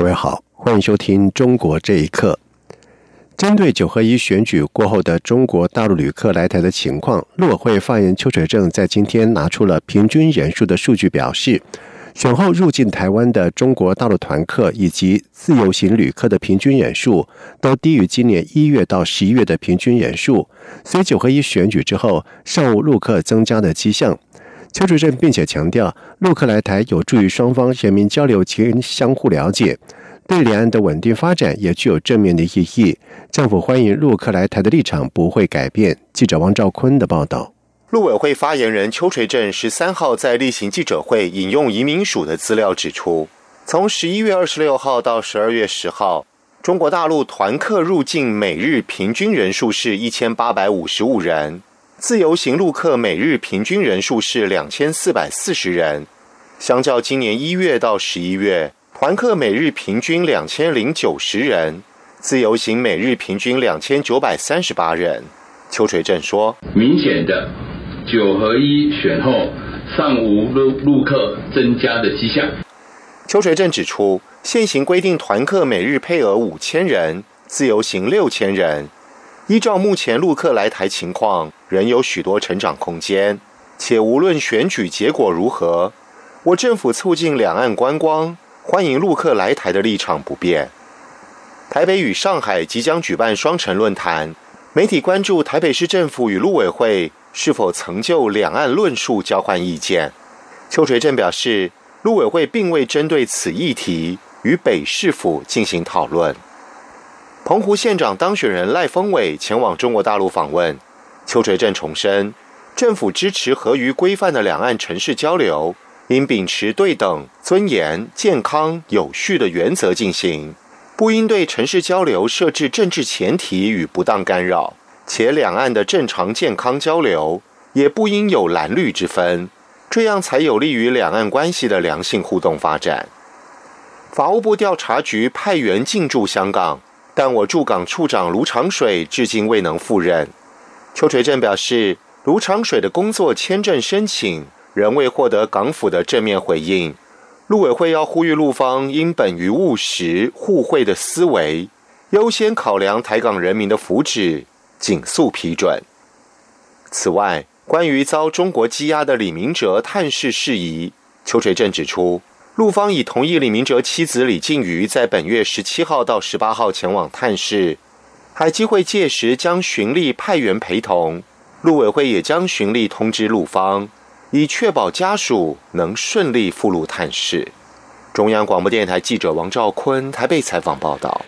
各位好，欢迎收听《中国这一刻》。针对九合一选举过后的中国大陆旅客来台的情况，陆委会发言人邱垂正在今天拿出了平均人数的数据，表示，选后入境台湾的中国大陆团客以及自由行旅客的平均人数都低于今年一月到十一月的平均人数，所以九合一选举之后尚无陆客增加的迹象。邱主任并且强调，陆客来台有助于双方人民交流及相互了解，对两岸的稳定发展也具有正面的意义。政府欢迎陆客来台的立场不会改变。记者王兆坤的报道。陆委会发言人邱垂正十三号在例行记者会引用移民署的资料指出，从十一月二十六号到十二月十号，中国大陆团客入境每日平均人数是一千八百五十五人。自由行陆客每日平均人数是两千四百四十人，相较今年一月到十一月，团客每日平均两千零九十人，自由行每日平均两千九百三十八人。邱垂正说：“明显的九合一选后，尚无陆陆客增加的迹象。”邱垂正指出，现行规定团客每日配额五千人，自由行六千人。依照目前陆客来台情况，仍有许多成长空间。且无论选举结果如何，我政府促进两岸观光、欢迎陆客来台的立场不变。台北与上海即将举办双城论坛，媒体关注台北市政府与陆委会是否曾就两岸论述交换意见。邱垂正表示，陆委会并未针对此议题与北市府进行讨论。澎湖县长当选人赖峰伟前往中国大陆访问，邱垂正重申，政府支持合于规范的两岸城市交流，应秉持对等、尊严、健康、有序的原则进行，不应对城市交流设置政治前提与不当干扰，且两岸的正常健康交流也不应有蓝绿之分，这样才有利于两岸关系的良性互动发展。法务部调查局派员进驻香港。但我驻港处长卢长水至今未能赴任。邱垂正表示，卢长水的工作签证申请仍未获得港府的正面回应。陆委会要呼吁陆方应本于务实互惠的思维，优先考量台港人民的福祉，紧速批准。此外，关于遭中国羁押的李明哲探视事宜，邱垂正指出。陆方已同意李明哲妻子李静瑜在本月十七号到十八号前往探视，海基会届时将巡力派员陪同，陆委会也将巡力通知陆方，以确保家属能顺利赴陆探视。中央广播电台记者王兆坤台北采访报道。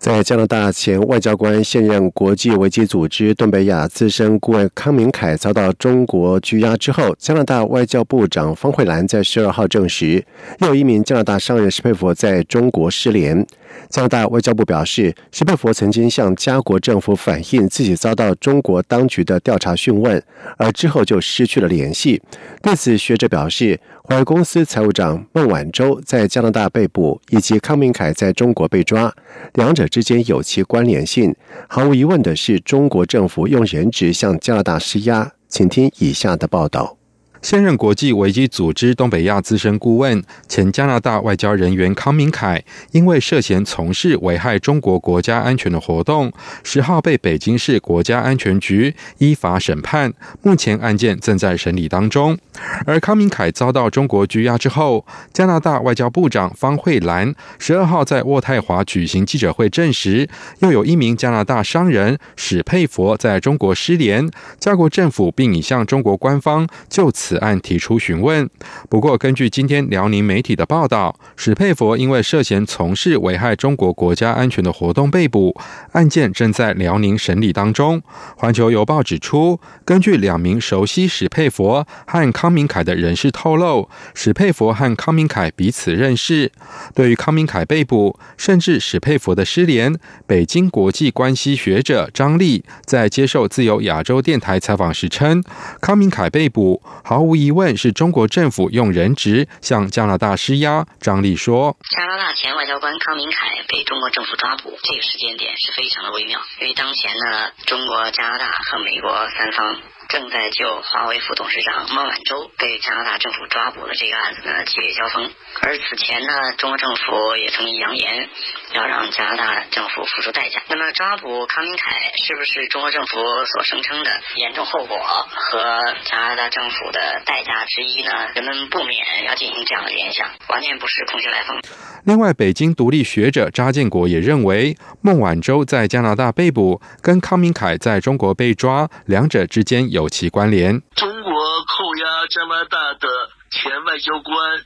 在加拿大前外交官、现任国际危机组织东北亚资深顾问康明凯遭到中国拘押之后，加拿大外交部长方慧兰在十二号证实，又一名加拿大商人施佩佛在中国失联。加拿大外交部表示，施佩佛曾经向加国政府反映自己遭到中国当局的调查讯问，而之后就失去了联系。对此，学者表示，华为公司财务长孟晚舟在加拿大被捕，以及康明凯在中国被抓，两者之间有其关联性。毫无疑问的是，中国政府用人质向加拿大施压。请听以下的报道。现任国际危机组织东北亚资深顾问、前加拿大外交人员康明凯，因为涉嫌从事危害中国国家安全的活动，十号被北京市国家安全局依法审判，目前案件正在审理当中。而康明凯遭到中国拘押之后，加拿大外交部长方慧兰十二号在渥太华举行记者会，证实又有一名加拿大商人史佩佛在中国失联，加国政府并已向中国官方就此。此案提出询问。不过，根据今天辽宁媒体的报道，史佩佛因为涉嫌从事危害中国国家安全的活动被捕，案件正在辽宁审理当中。环球邮报指出，根据两名熟悉史佩佛和康明凯的人士透露，史佩佛和康明凯彼此认识。对于康明凯被捕，甚至史佩佛的失联，北京国际关系学者张力在接受自由亚洲电台采访时称，康明凯被捕毫毫无疑问是中国政府用人质向加拿大施压。张力说：“加拿大前外交官康明凯被中国政府抓捕，这个时间点是非常的微妙，因为当前呢，中国、加拿大和美国三方。”正在就华为副董事长孟晚舟被加拿大政府抓捕的这个案子呢激烈交锋，而此前呢，中国政府也曾经扬言要让加拿大政府付出代价。那么抓捕康明凯是不是中国政府所声称的严重后果和加拿大政府的代价之一呢？人们不免要进行这样的联想，完全不是空穴来风。另外，北京独立学者查建国也认为，孟晚舟在加拿大被捕，跟康明凯在中国被抓，两者之间有有其关联。中国扣押加拿大的前外交官，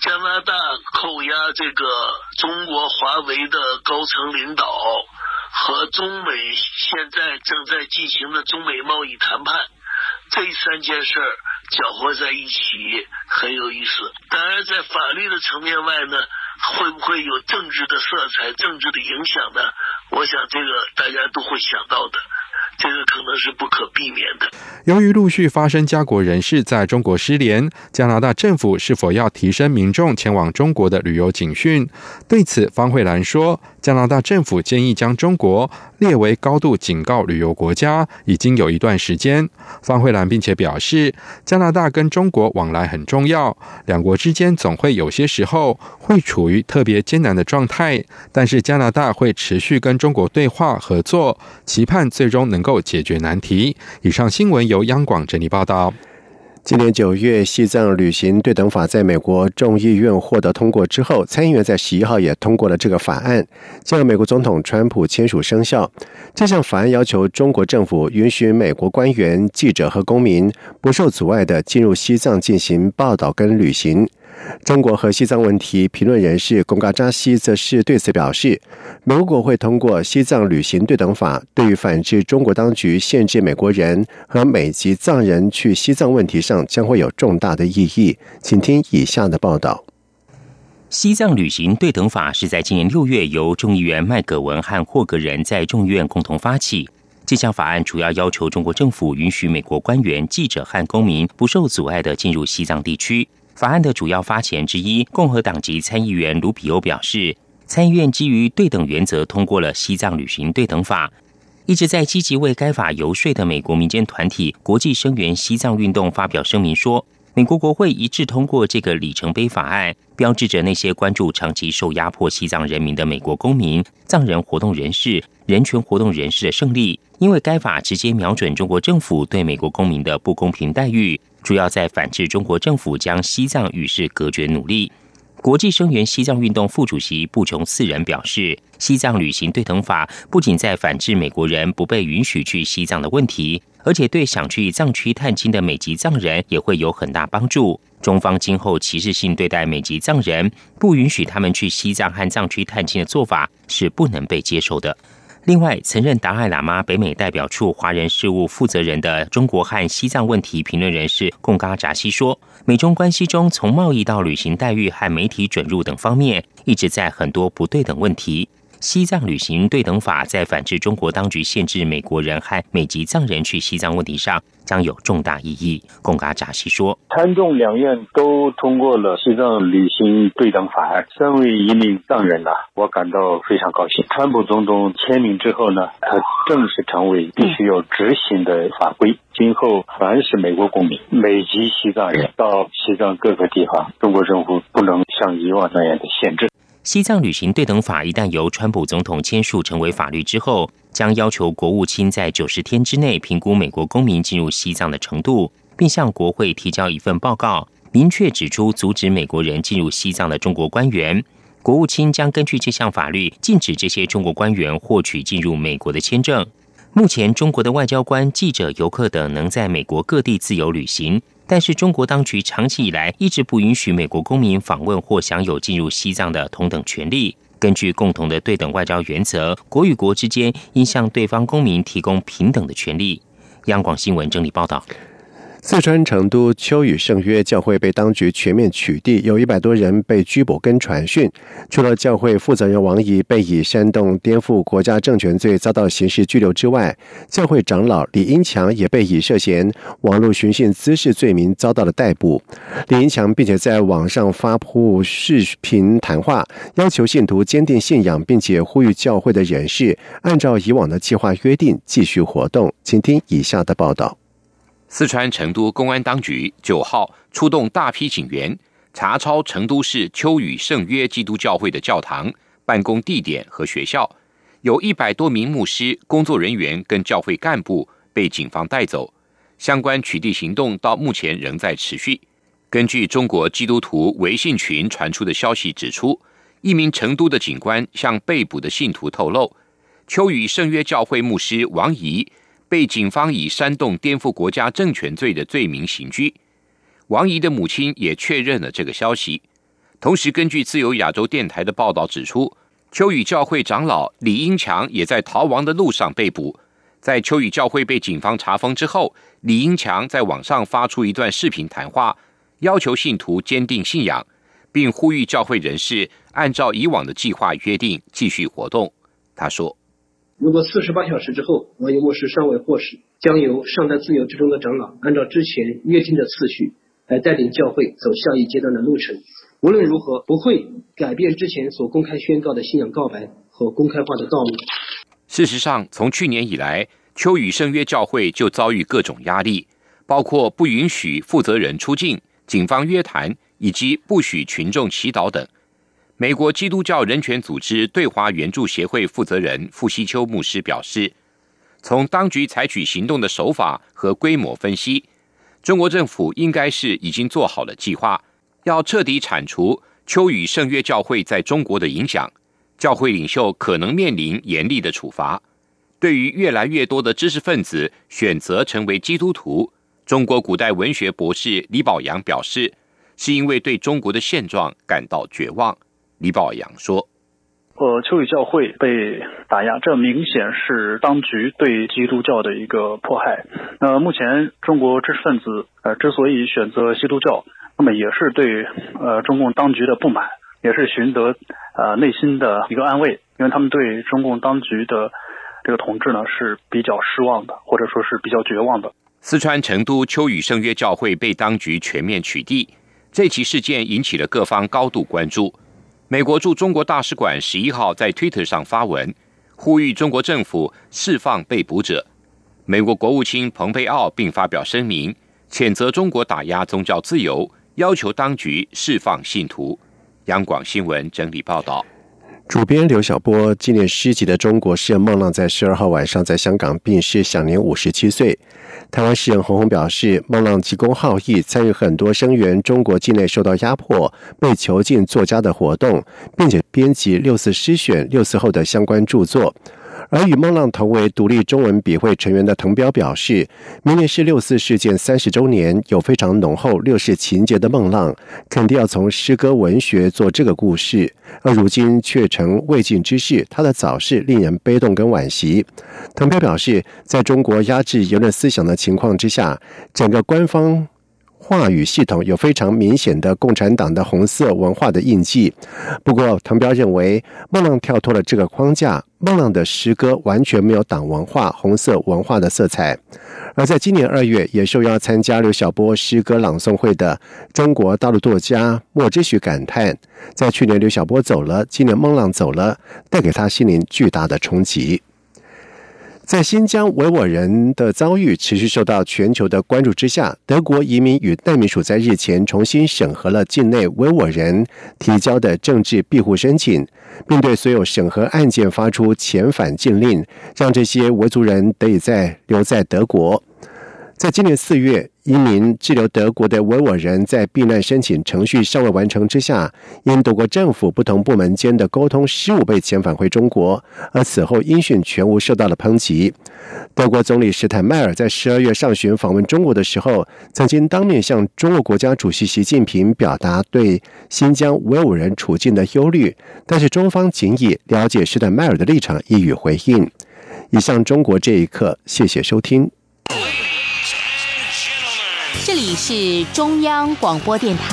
加拿大扣押这个中国华为的高层领导，和中美现在正在进行的中美贸易谈判，这三件事搅和在一起，很有意思。当然，在法律的层面外呢。会不会有政治的色彩、政治的影响呢？我想这个大家都会想到的，这个可能是不可避免的。由于陆续发生家国人士在中国失联，加拿大政府是否要提升民众前往中国的旅游警讯？对此，方慧兰说。加拿大政府建议将中国列为高度警告旅游国家，已经有一段时间。方慧兰并且表示，加拿大跟中国往来很重要，两国之间总会有些时候会处于特别艰难的状态，但是加拿大会持续跟中国对话合作，期盼最终能够解决难题。以上新闻由央广整理报道。今年九月，西藏旅行对等法在美国众议院获得通过之后，参议院在十一号也通过了这个法案，将美国总统川普签署生效。这项法案要求中国政府允许美国官员、记者和公民不受阻碍的进入西藏进行报道跟旅行。中国和西藏问题评论人士贡嘎扎西则是对此表示，美国国会通过《西藏旅行对等法》，对于反制中国当局限制美国人和美籍藏人去西藏问题上将会有重大的意义。请听以下的报道：《西藏旅行对等法》是在今年六月由众议员麦格文和霍格人在众议院共同发起。这项法案主要要求中国政府允许美国官员、记者和公民不受阻碍的进入西藏地区。法案的主要发起人之一，共和党籍参议员卢比欧表示，参议院基于对等原则通过了《西藏旅行对等法》。一直在积极为该法游说的美国民间团体国际声援西藏运动发表声明说，美国国会一致通过这个里程碑法案，标志着那些关注长期受压迫西藏人民的美国公民、藏人活动人士、人权活动人士的胜利，因为该法直接瞄准中国政府对美国公民的不公平待遇。主要在反制中国政府将西藏与世隔绝努力。国际声援西藏运动副主席布琼四人表示，西藏旅行对等法不仅在反制美国人不被允许去西藏的问题，而且对想去藏区探亲的美籍藏人也会有很大帮助。中方今后歧视性对待美籍藏人，不允许他们去西藏和藏区探亲的做法是不能被接受的。另外，曾任达赖喇嘛北美代表处华人事务负责人的中国和西藏问题评论人士贡嘎扎西说：“美中关系中，从贸易到旅行待遇和媒体准入等方面，一直在很多不对等问题。西藏旅行对等法在反制中国当局限制美国人和美籍藏人去西藏问题上。”将有重大意义。贡嘎扎西说：“参众两院都通过了西藏旅行对等法案。身为一名藏人呐，我感到非常高兴。川普总统签名之后呢，他正式成为必须要执行的法规。今后凡是美国公民、美籍西藏人到西藏各个地方，中国政府不能像以往那样的限制。”西藏旅行对等法一旦由川普总统签署成为法律之后，将要求国务卿在九十天之内评估美国公民进入西藏的程度，并向国会提交一份报告，明确指出阻止美国人进入西藏的中国官员。国务卿将根据这项法律禁止这些中国官员获取进入美国的签证。目前，中国的外交官、记者、游客等能在美国各地自由旅行。但是中国当局长期以来一直不允许美国公民访问或享有进入西藏的同等权利。根据共同的对等外交原则，国与国之间应向对方公民提供平等的权利。央广新闻整理报道。四川成都秋雨圣约教会被当局全面取缔，有一百多人被拘捕跟传讯。除了教会负责人王怡被以煽动颠覆国家政权罪遭到刑事拘留之外，教会长老李英强也被以涉嫌网络寻衅滋事罪名遭到了逮捕。李英强并且在网上发布视频谈话，要求信徒坚定信仰，并且呼吁教会的人士按照以往的计划约定继续活动。请听以下的报道。四川成都公安当局九号出动大批警员查抄成都市秋雨圣约基督教会的教堂、办公地点和学校，有一百多名牧师、工作人员跟教会干部被警方带走。相关取缔行动到目前仍在持续。根据中国基督徒微信群传出的消息指出，一名成都的警官向被捕的信徒透露，秋雨圣约教会牧师王怡。被警方以煽动颠覆国家政权罪的罪名刑拘，王怡的母亲也确认了这个消息。同时，根据自由亚洲电台的报道指出，秋雨教会长老李英强也在逃亡的路上被捕。在秋雨教会被警方查封之后，李英强在网上发出一段视频谈话，要求信徒坚定信仰，并呼吁教会人士按照以往的计划约定继续活动。他说。如果四十八小时之后，王一牧师尚未获释，将由尚在自由之中的长老按照之前约定的次序来带领教会走下一阶段的路程。无论如何，不会改变之前所公开宣告的信仰告白和公开化的道路。事实上，从去年以来，秋雨圣约教会就遭遇各种压力，包括不允许负责人出境、警方约谈以及不许群众祈祷等。美国基督教人权组织对华援助协会负责人傅西秋牧师表示，从当局采取行动的手法和规模分析，中国政府应该是已经做好了计划，要彻底铲除秋雨圣约教会在中国的影响。教会领袖可能面临严厉的处罚。对于越来越多的知识分子选择成为基督徒，中国古代文学博士李宝阳表示，是因为对中国的现状感到绝望。李宝阳说：“呃，秋雨教会被打压，这明显是当局对基督教的一个迫害。那目前中国知识分子呃之所以选择基督教，那么也是对呃中共当局的不满，也是寻得呃内心的一个安慰，因为他们对中共当局的这个统治呢是比较失望的，或者说是比较绝望的。”四川成都秋雨圣约教会被当局全面取缔，这起事件引起了各方高度关注。美国驻中国大使馆十一号在 Twitter 上发文，呼吁中国政府释放被捕者。美国国务卿蓬佩奥并发表声明，谴责中国打压宗教自由，要求当局释放信徒。央广新闻整理报道。主编刘晓波纪念诗集的中国诗人孟浪在十二号晚上在香港病逝，享年五十七岁。台湾诗人洪洪表示，孟浪急公好义，参与很多声援中国境内受到压迫、被囚禁作家的活动，并且编辑六四诗选、六四后的相关著作。而与孟浪同为独立中文笔会成员的滕彪表示，明年是六四事件三十周年，有非常浓厚六四情节的孟浪，肯定要从诗歌文学做这个故事。而如今却成未尽之事，他的早逝令人悲痛跟惋惜。滕彪表示，在中国压制言论思想的情况之下，整个官方。话语系统有非常明显的共产党的红色文化的印记。不过，滕彪认为孟浪跳脱了这个框架，孟浪的诗歌完全没有党文化、红色文化的色彩。而在今年二月，也受邀参加刘晓波诗歌朗诵会的中国大陆作家莫之许感叹：在去年刘晓波走了，今年孟浪走了，带给他心灵巨大的冲击。在新疆维吾尔人的遭遇持续受到全球的关注之下，德国移民与难民署在日前重新审核了境内维吾尔人提交的政治庇护申请，并对所有审核案件发出遣返禁令，让这些维族人得以在留在德国。在今年四月。一名滞留德国的维吾尔人在避难申请程序尚未完成之下，因德国政府不同部门间的沟通失误被遣返回中国，而此后音讯全无受到了抨击。德国总理施坦迈尔在十二月上旬访问中国的时候，曾经当面向中国国家主席习近平表达对新疆维吾尔人处境的忧虑，但是中方仅以了解施坦迈尔的立场一语回应。以上中国这一刻，谢谢收听。这里是中央广播电台。